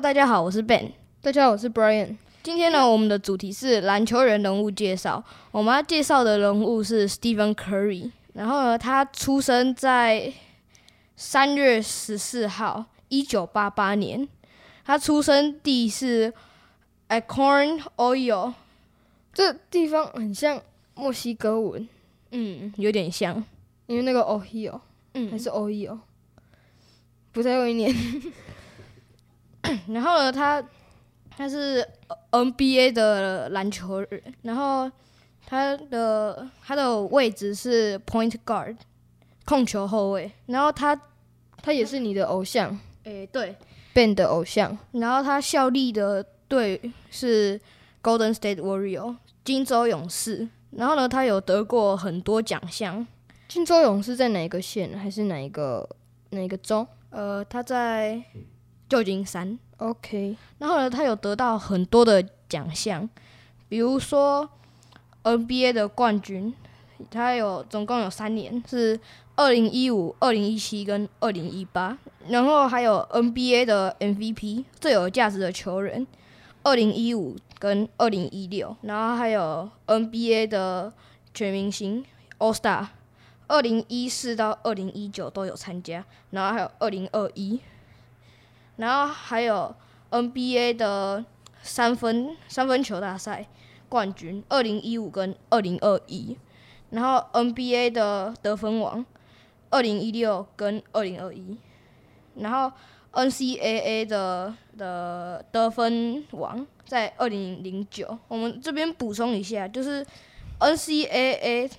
Hello，大家好，我是 Ben。大家好，我是 Brian。今天呢，我们的主题是篮球人人物介绍。我们要介绍的人物是 Stephen Curry。然后呢，他出生在三月十四号，一九八八年。他出生地是 Acorn Oil，这地方很像墨西哥文，嗯，有点像，因为那个 Ohio，嗯还是 Ohio，不太会念。然后呢，他他是 NBA 的篮球人，然后他的他的位置是 point guard 控球后卫，然后他他也是你的偶像。诶、对，，Ben 的偶像。然后他效力的队是 Golden State Warrior 金州勇士，然后呢，他有得过很多奖项，金州勇士在哪一个县，还是哪一个哪一个州？呃，他在旧金山，？OK，然后呢，他有得到很多的奖项，比如说 NBA 的冠军，他有总共有三年，是二零一五、二零一七跟二零一八，然后还有 NBA 的 MVP 最有价值的球员，二零一五跟二零一六，然后还有 NBA 的全明星 All Star，二零一四到二零一九都有参加，然后还有二零二一，然后还有 NBA 的三分三分球大赛冠军，二零一五跟二零二一，然后 NBA 的得分王，二零一六跟二零二一，然后 NCAA 的的得分王在二零零九。我们这边补充一下，就是 NCAA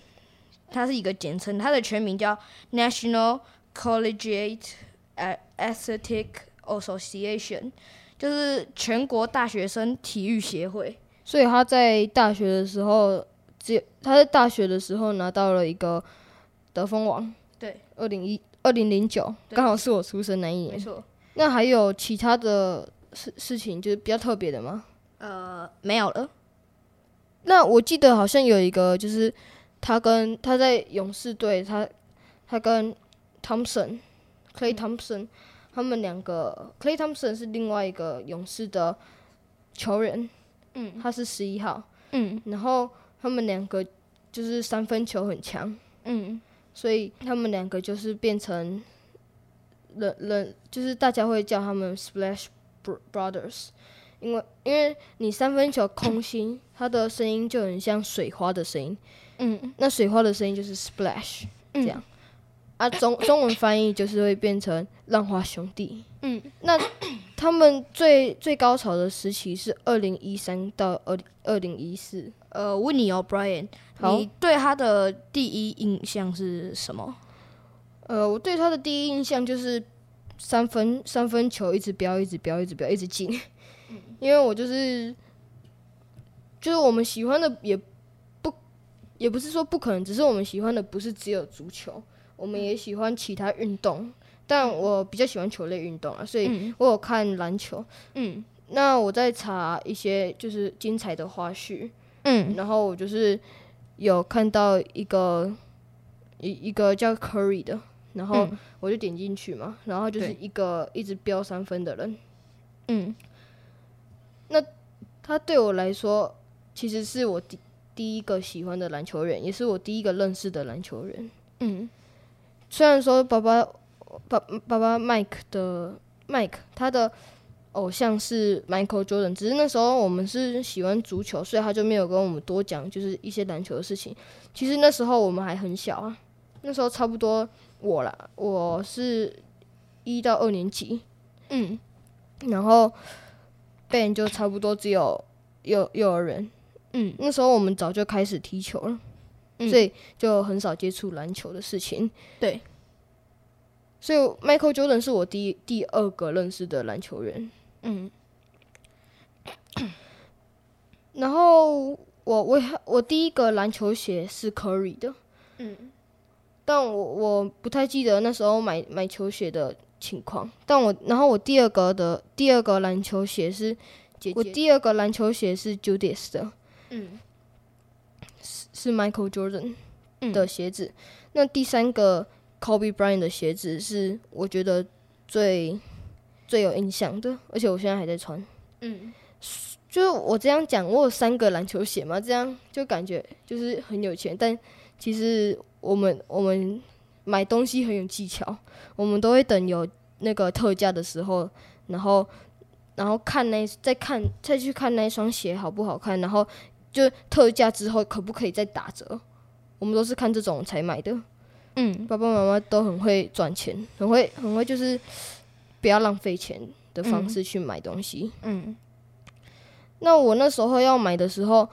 它是一个简称，它的全名叫 National Collegiate Athletic Association，就是全国大学生体育协会。所以他在大学的时候，只有他在大学的时候拿到了一个得分王，对，二零一二零零九，刚好是我出生那一年。没错。那还有其他的事事情，就是比较特别的吗？呃，没有了。那我记得好像有一个，就是他跟他在勇士队，他他跟 Thompson Clay Thompson、他们两个，Clay Thompson 是另外一个勇士的球员，嗯。他是十一号，嗯。然后他们两个就是三分球很强，嗯。所以他们两个就是变成人人，就是大家会叫他们 Splash Bro- Brothers，因为因为你三分球空心，它的声音就很像水花的声音，嗯。那水花的声音就是 Splash 嗯。这样，啊中中文翻译就是会变成浪花兄弟。嗯那他们最最高潮的时期是二零一三到二二零一四，呃，问你哦，Brian，你对他的第一印象是什么？呃，我对他的第一印象就是三分三分球一直飙，一直飙，一直飙，一直进。因为我就是就是我们喜欢的也不也不是说不可能，只是我们喜欢的不是只有足球，我们也喜欢其他运动。但我比较喜欢球类运动啊，所以嗯。我有看篮球。嗯。那我在查一些就是精彩的花絮，嗯。然后我就是有看到一个一一个叫 Curry 的，然后嗯。我就点进去嘛，然后就是一个一直飙三分的人，嗯。那他对我来说其实是我第第一个喜欢的篮球员，也是我第一个认识的篮球员。嗯虽然说爸爸爸爸爸 Mike 的 Mike 他的偶像是 Michael Jordan，只是那时候我们是喜欢足球，所以他就没有跟我们多讲就是一些篮球的事情。其实那时候我们还很小啊，那时候差不多我啦，我是一到二年级，嗯然后 Ben 就差不多只有幼幼儿园。嗯那时候我们早就开始踢球了，嗯所以就很少接触篮球的事情。对，所以 Michael Jordan 是我第第二个认识的篮球员。嗯 然后我我我第一个篮球鞋是 Curry 的，嗯但我我不太记得那时候买买球鞋的情况。但我然后我第二个的第二个篮球鞋是姐姐我第二个篮球鞋是 Judas 的，嗯是是 Michael Jordan 嗯的鞋子。那第三个 Kobe Bryant 的鞋子是我觉得最最有印象的，而且我现在还在穿。嗯，就是我这样讲，我有三个篮球鞋嘛，这样就感觉就是很有钱，但其实我们我们买东西很有技巧，我们都会等有那个特价的时候，然后然后看那再看再去看那双鞋好不好看，然后就特价之后可不可以再打折，我们都是看这种才买的。嗯，爸爸妈妈都很会赚钱，很会很会就是不要浪费钱的方式去买东西。嗯，那我那时候要买的时候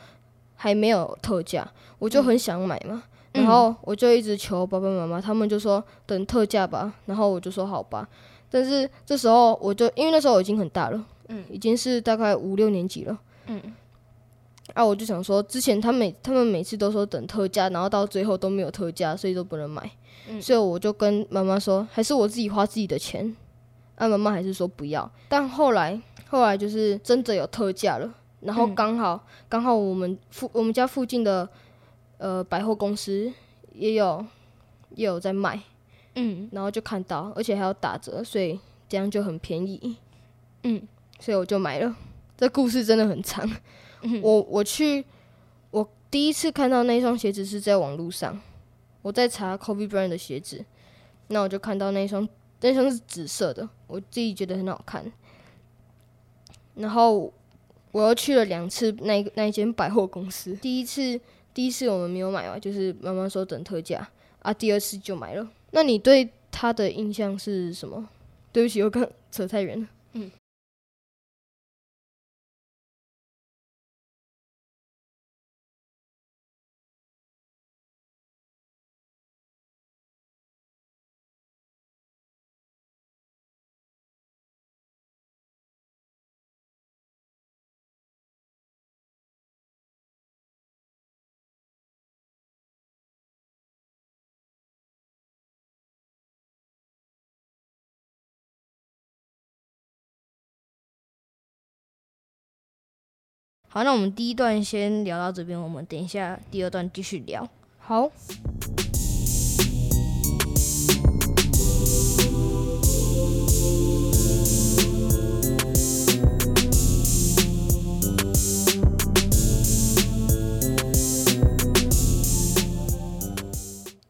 还没有特价，我就很想买嘛，嗯。然后我就一直求爸爸妈妈，他们就说等特价吧，然后我就说好吧。但是这时候我就因为那时候我已经很大了，嗯，已经是大概五六年级了，嗯，啊，我就想说，之前他每他们每次都说等特价，然后到最后都没有特价，所以都不能买，嗯所以我就跟妈妈说，还是我自己花自己的钱，啊，妈妈还是说不要，但后来后来就是真的有特价了，然后嗯刚好刚好我们附我们家附近的呃百货公司也有也有在卖，嗯，然后就看到，而且还有打折，所以这样就很便宜。嗯，所以我就买了。这故事真的很长。嗯我我去，我第一次看到那双鞋子是在网络上，我在查 Kobe Bryant 的鞋子，那我就看到那双那双是紫色的，我自己觉得很好看。然后我又去了两次那那一间百货公司，第一次第一次我们没有买完，就是妈妈说等特价啊，第二次就买了。那你对他的印象是什么？对不起，我刚 扯太远了。好，那我们第一段先聊到这边，我们等一下第二段继续聊。好，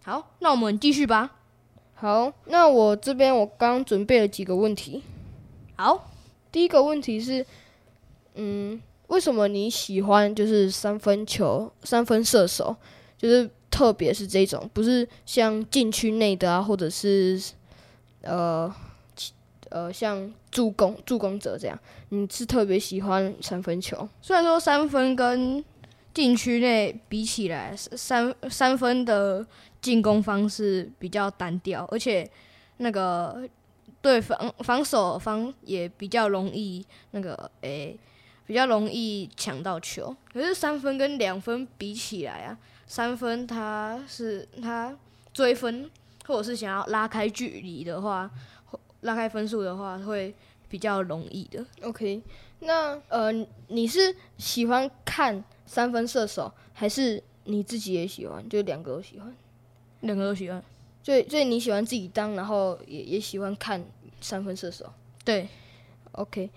好，那我们继续吧。好，那我这边我刚准备了几个问题。好，第一个问题是，嗯，为什么你喜欢就是三分球、三分射手，就是特别是这种，不是像禁区内的啊，或者是呃呃像助攻助攻者这样，你是特别喜欢三分球？虽然说三分跟禁区内比起来，三三分的进攻方式比较单调，而且那个对防防守方也比较容易那个诶、比较容易抢到球。可是三分跟两分比起来啊，三分它是它追分或者是想要拉开距离的话，拉开分数的话会比较容易的。OK，那呃，你是喜欢看三分射手，还是你自己也喜欢？就两个都喜欢。两个都喜欢。所以，所以你喜欢自己当，然后也也喜欢看三分射手。对，OK，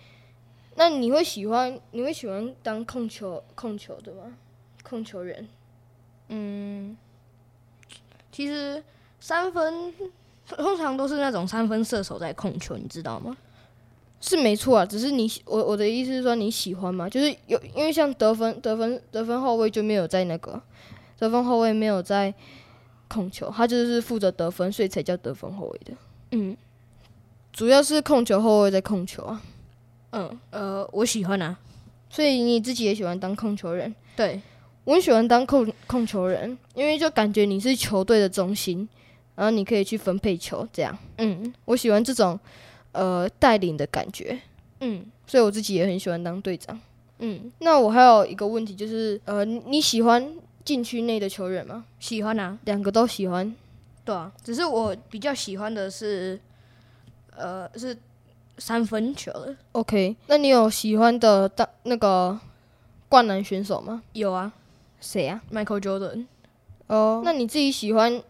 那你会喜欢你会喜欢当控球控球的吗？控球员？嗯，其实三分通常都是那种三分射手在控球，你知道吗？是没错啊，只是你我我的意思是说你喜欢吗？就是有因为像得分得分得分后卫就没有在那个得分后卫没有在控球，他就是负责得分，所以才叫得分后卫的。嗯主要是控球后卫在控球啊，嗯呃，我喜欢啊。所以你自己也喜欢当控球人。对，我很喜欢当控控球人，因为就感觉你是球队的中心，然后你可以去分配球，这样嗯我喜欢这种呃带领的感觉，嗯所以我自己也很喜欢当队长。嗯，那我还有一个问题就是，呃，你你喜欢禁区内的球员吗？喜欢啊。两个都喜欢。对啊，只是我比较喜欢的是，呃，是三分球的。OK，那你有喜欢的当那个灌篮选手吗？有啊谁啊？，Michael Jordan。哦，那你自己喜欢，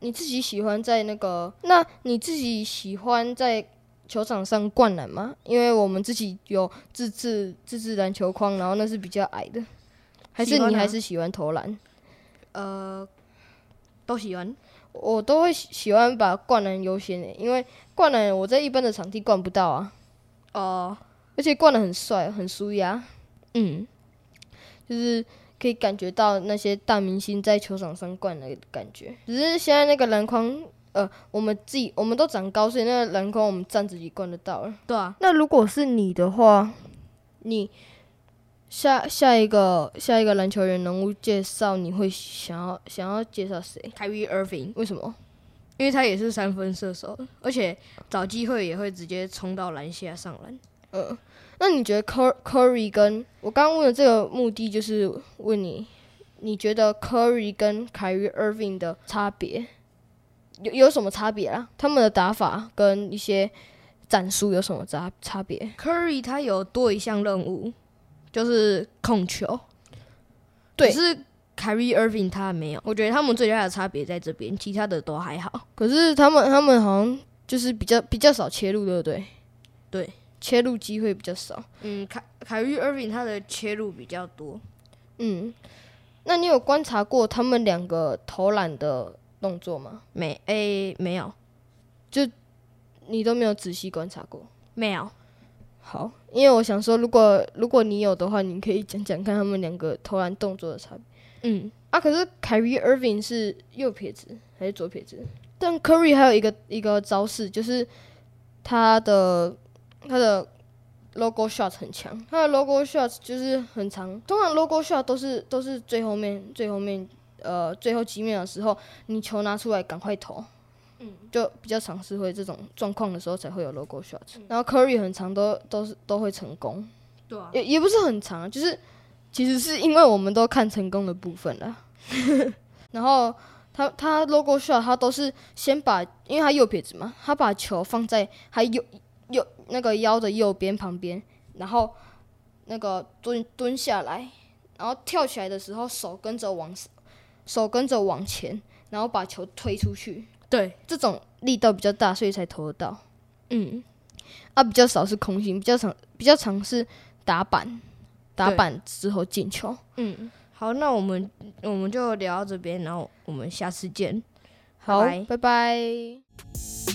你自己喜欢在那个，那你自己喜欢在球场上灌篮吗？因为我们自己有自制自制篮球框，然后那是比较矮的。还是你还是喜欢投篮？呃，都喜欢。我都会喜喜欢把灌篮优先诶，因为灌篮我在一般的场地灌不到啊，哦、而且灌篮很帅，很舒压。嗯，就是可以感觉到那些大明星在球场上灌篮的感觉。只是现在那个篮筐，呃，我们自己我们都长高，所以那个篮筐我们站自己灌得到了。对啊，那如果是你的话，你下下一个下一个篮球员人物介绍，你会想要想要介绍谁？凯瑞 Irving，为什么？因为他也是三分射手，而且找机会也会直接冲到篮下上篮。呃，那你觉得 Cur- Curry 跟我刚刚问的这个目的就是问你，你觉得 Curry 跟凯瑞 Irving 的差别有有什么差别啊？他们的打法跟一些战术有什么差差别？Curry 他有多一项任务，就是控球，对只是凯瑞 Irving 他没有。我觉得他们最大的差别在这边，其他的都还好。可是他们他们好像就是比较比较少切入，对不对？对，切入机会比较少。嗯，凯凯瑞 Irving 他的切入比较多。嗯，那你有观察过他们两个投篮的动作吗？没，诶、没有，就你都没有仔细观察过。没有。好，因为我想说，如果如果你有的话，你可以讲讲看他们两个投篮动作的差别嗯，啊。可是凯瑞 Irving 是右撇子还是左撇子？但 Curry 还有一个一个招式，就是他的他的 logo shot 很强，他的 logo shot 就是很长，通常 logo shot 都是都是最后面最后面呃最后几秒的时候，你球拿出来赶快投。嗯，就比较尝试会这种状况的时候才会有 logo shot，、然后 Curry 很长都都是都会成功，对啊。也也不是很长啊，就是其实是因为我们都看成功的部分了。然后他他 logo shot 他都是先把，因为他右撇子嘛，他把球放在他右右那个腰的右边旁边，然后那个蹲蹲下来，然后跳起来的时候手跟着往手跟着往前，然后把球推出去，对，这种力道比较大，所以才投得到。嗯，啊，比较少是空心，比较常比较常是打板，打板之后进球。嗯，好，那我们我们就聊到这边，然后我们下次见。好，拜拜拜拜